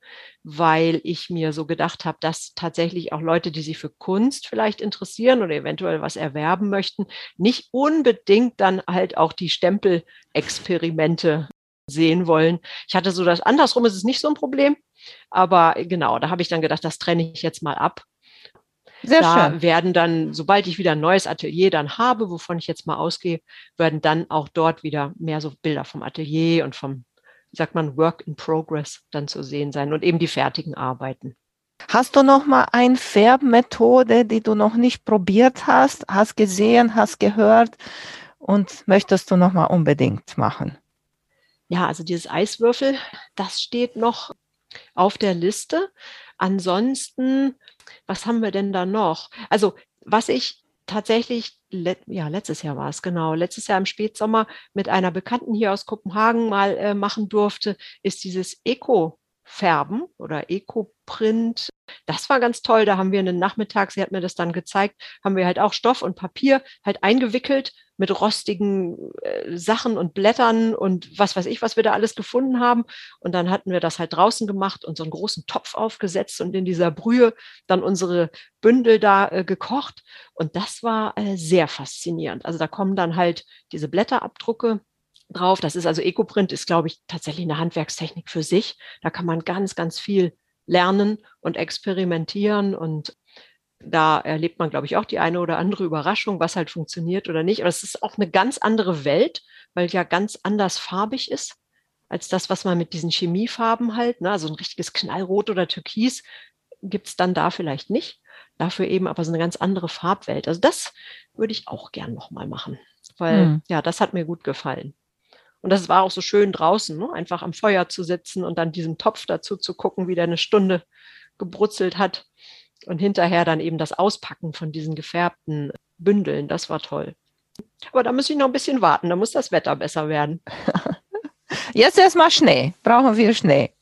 weil ich mir so gedacht habe, dass tatsächlich auch Leute, die sich für Kunst vielleicht interessieren oder eventuell was erwerben möchten, nicht unbedingt dann halt auch die Stempelexperimente sehen wollen. Ich hatte so das andersrum ist es nicht so ein Problem, aber genau, da habe ich dann gedacht, das trenne ich jetzt mal ab sehr da schön. werden dann, sobald ich wieder ein neues Atelier dann habe, wovon ich jetzt mal ausgehe, werden dann auch dort wieder mehr so Bilder vom Atelier und vom, wie sagt man, Work in Progress dann zu sehen sein und eben die fertigen Arbeiten. Hast du noch mal eine Färbmethode, die du noch nicht probiert hast, hast gesehen, hast gehört und möchtest du noch mal unbedingt machen? Ja, also dieses Eiswürfel, das steht noch auf der Liste. Ansonsten was haben wir denn da noch? Also, was ich tatsächlich, ja, letztes Jahr war es genau, letztes Jahr im Spätsommer mit einer Bekannten hier aus Kopenhagen mal äh, machen durfte, ist dieses Eco-Färben oder Eco-Print. Das war ganz toll. Da haben wir einen Nachmittag, sie hat mir das dann gezeigt, haben wir halt auch Stoff und Papier halt eingewickelt mit rostigen äh, Sachen und Blättern und was weiß ich, was wir da alles gefunden haben. Und dann hatten wir das halt draußen gemacht und so einen großen Topf aufgesetzt und in dieser Brühe dann unsere Bündel da äh, gekocht. Und das war äh, sehr faszinierend. Also da kommen dann halt diese Blätterabdrucke drauf. Das ist also Ecoprint, ist, glaube ich, tatsächlich eine Handwerkstechnik für sich. Da kann man ganz, ganz viel lernen und experimentieren und da erlebt man, glaube ich, auch die eine oder andere Überraschung, was halt funktioniert oder nicht. Aber es ist auch eine ganz andere Welt, weil ja ganz anders farbig ist als das, was man mit diesen Chemiefarben halt, ne? also ein richtiges Knallrot oder Türkis gibt es dann da vielleicht nicht. Dafür eben aber so eine ganz andere Farbwelt. Also das würde ich auch gern nochmal machen, weil hm. ja, das hat mir gut gefallen. Und das war auch so schön draußen, ne? einfach am Feuer zu sitzen und dann diesen Topf dazu zu gucken, wie der eine Stunde gebrutzelt hat und hinterher dann eben das Auspacken von diesen gefärbten Bündeln, das war toll. Aber da muss ich noch ein bisschen warten, da muss das Wetter besser werden. Jetzt erstmal Schnee, brauchen wir Schnee.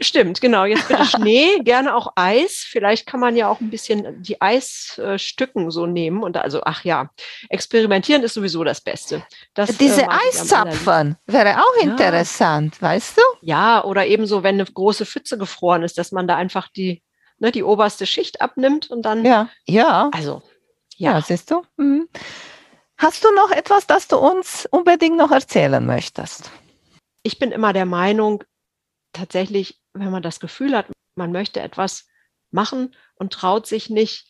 Stimmt, genau. Jetzt bitte Schnee, gerne auch Eis. Vielleicht kann man ja auch ein bisschen die Eisstücken so nehmen. Und also, ach ja, experimentieren ist sowieso das Beste. Das, Diese äh, Eiszapfen wäre auch ja. interessant, weißt du? Ja, oder ebenso, wenn eine große Pfütze gefroren ist, dass man da einfach die ne, die oberste Schicht abnimmt und dann. Ja, ja. Also, ja. ja siehst du. Mhm. Hast du noch etwas, das du uns unbedingt noch erzählen möchtest? Ich bin immer der Meinung, tatsächlich, wenn man das Gefühl hat, man möchte etwas machen und traut sich nicht,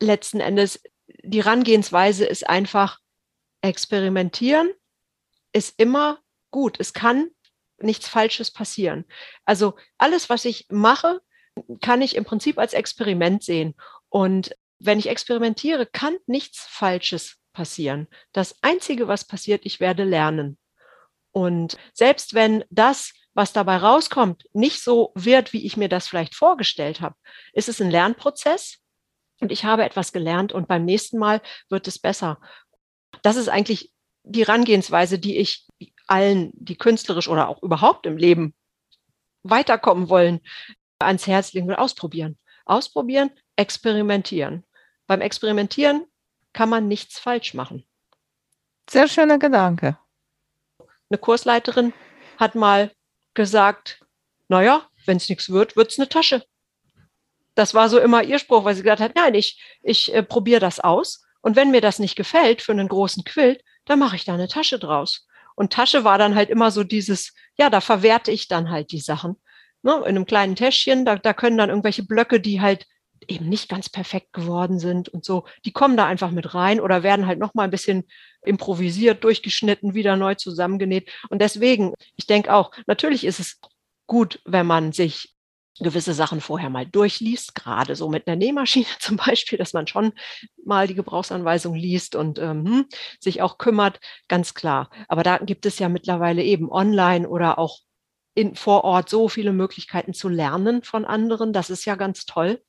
letzten Endes, die Herangehensweise ist einfach experimentieren, ist immer gut. Es kann nichts Falsches passieren. Also alles, was ich mache, kann ich im Prinzip als Experiment sehen. Und wenn ich experimentiere, kann nichts Falsches passieren. Das Einzige, was passiert, ich werde lernen. Und selbst wenn das, was dabei rauskommt, nicht so wird, wie ich mir das vielleicht vorgestellt habe, ist es ein Lernprozess und ich habe etwas gelernt und beim nächsten Mal wird es besser. Das ist eigentlich die Herangehensweise, die ich allen, die künstlerisch oder auch überhaupt im Leben weiterkommen wollen, ans Herz legen will, ausprobieren. Ausprobieren, experimentieren. Beim Experimentieren kann man nichts falsch machen. Sehr schöner Gedanke. Eine Kursleiterin hat mal gesagt, naja, wenn es nichts wird, wird es eine Tasche. Das war so immer ihr Spruch, weil sie gesagt hat, nein, ich, ich äh, probiere das aus. Und wenn mir das nicht gefällt für einen großen Quilt, dann mache ich da eine Tasche draus. Und Tasche war dann halt immer so dieses, ja, da verwerte ich dann halt die Sachen ne, in einem kleinen Täschchen, da, da können dann irgendwelche Blöcke, die halt eben nicht ganz perfekt geworden sind und so, die kommen da einfach mit rein oder werden halt noch mal ein bisschen improvisiert, durchgeschnitten, wieder neu zusammengenäht. Und deswegen, ich denke auch, natürlich ist es gut, wenn man sich gewisse Sachen vorher mal durchliest, gerade so mit einer Nähmaschine zum Beispiel, dass man schon mal die Gebrauchsanweisung liest und ähm, hm, sich auch kümmert, ganz klar. Aber da gibt es ja mittlerweile eben online oder auch in, vor Ort so viele Möglichkeiten zu lernen von anderen. Das ist ja ganz toll.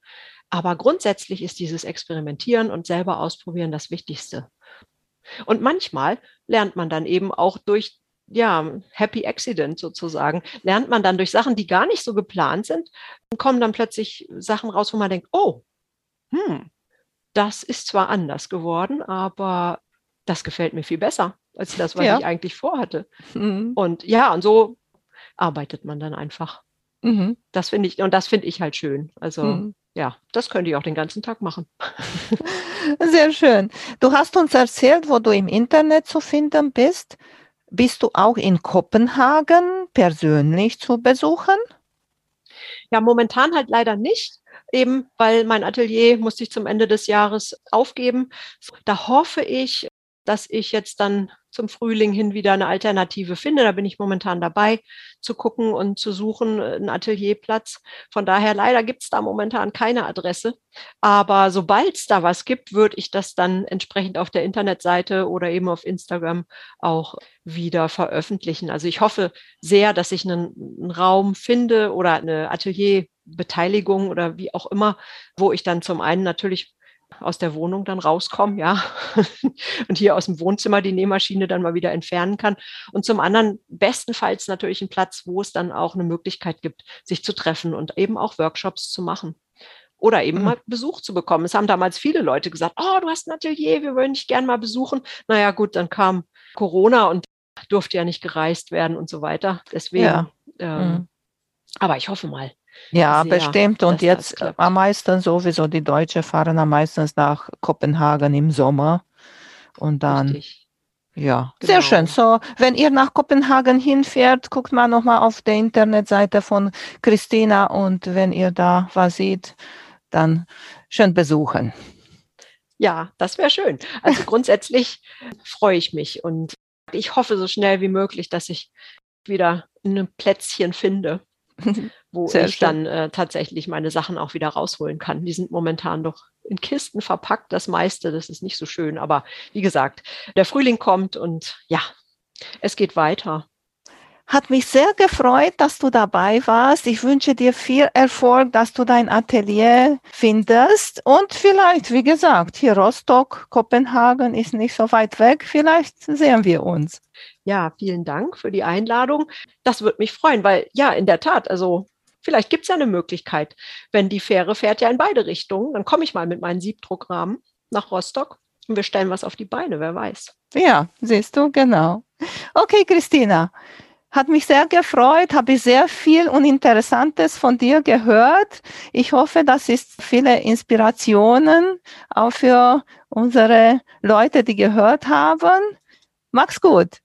Aber grundsätzlich ist dieses Experimentieren und selber ausprobieren das Wichtigste. Und manchmal lernt man dann eben auch durch ja, Happy Accident sozusagen, lernt man dann durch Sachen, die gar nicht so geplant sind, kommen dann plötzlich Sachen raus, wo man denkt, oh, hm, das ist zwar anders geworden, aber das gefällt mir viel besser als das, was ja. ich eigentlich vorhatte. Mhm. Und ja, und so arbeitet man dann einfach. Mhm. Das finde ich, und das finde ich halt schön. Also mhm. Ja, das könnte ich auch den ganzen Tag machen. Sehr schön. Du hast uns erzählt, wo du im Internet zu finden bist. Bist du auch in Kopenhagen persönlich zu besuchen? Ja, momentan halt leider nicht, eben weil mein Atelier musste ich zum Ende des Jahres aufgeben. Da hoffe ich, dass ich jetzt dann zum Frühling hin wieder eine Alternative finde. Da bin ich momentan dabei zu gucken und zu suchen, äh, einen Atelierplatz. Von daher leider gibt es da momentan keine Adresse. Aber sobald es da was gibt, würde ich das dann entsprechend auf der Internetseite oder eben auf Instagram auch wieder veröffentlichen. Also ich hoffe sehr, dass ich einen, einen Raum finde oder eine Atelierbeteiligung oder wie auch immer, wo ich dann zum einen natürlich aus der Wohnung dann rauskommen, ja, und hier aus dem Wohnzimmer die Nähmaschine dann mal wieder entfernen kann. Und zum anderen bestenfalls natürlich ein Platz, wo es dann auch eine Möglichkeit gibt, sich zu treffen und eben auch Workshops zu machen. Oder eben mhm. mal Besuch zu bekommen. Es haben damals viele Leute gesagt, oh, du hast ein Atelier, wir wollen dich gern mal besuchen. Naja, gut, dann kam Corona und durfte ja nicht gereist werden und so weiter. Deswegen, ja. ähm, mhm. aber ich hoffe mal, ja, sehr, bestimmt. Und jetzt am meisten sowieso, die Deutschen fahren am meisten nach Kopenhagen im Sommer. Und dann. Richtig. Ja, genau. sehr schön. So, wenn ihr nach Kopenhagen hinfährt, guckt mal nochmal auf der Internetseite von Christina und wenn ihr da was seht, dann schön besuchen. Ja, das wäre schön. Also grundsätzlich freue ich mich und ich hoffe so schnell wie möglich, dass ich wieder ein Plätzchen finde, wo Sehr ich schön. dann äh, tatsächlich meine Sachen auch wieder rausholen kann. Die sind momentan doch in Kisten verpackt, das meiste. Das ist nicht so schön. Aber wie gesagt, der Frühling kommt und ja, es geht weiter. Hat mich sehr gefreut, dass du dabei warst. Ich wünsche dir viel Erfolg, dass du dein Atelier findest. Und vielleicht, wie gesagt, hier Rostock, Kopenhagen ist nicht so weit weg. Vielleicht sehen wir uns. Ja, vielen Dank für die Einladung. Das würde mich freuen, weil ja, in der Tat, also vielleicht gibt es ja eine Möglichkeit. Wenn die Fähre fährt ja in beide Richtungen, dann komme ich mal mit meinen Siebdruckrahmen nach Rostock und wir stellen was auf die Beine, wer weiß. Ja, siehst du, genau. Okay, Christina. Hat mich sehr gefreut, habe sehr viel und Interessantes von dir gehört. Ich hoffe, das ist viele Inspirationen auch für unsere Leute, die gehört haben. Mach's gut.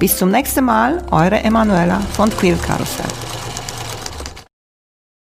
Bis zum nächsten Mal, eure Emanuela von Quill Karussell.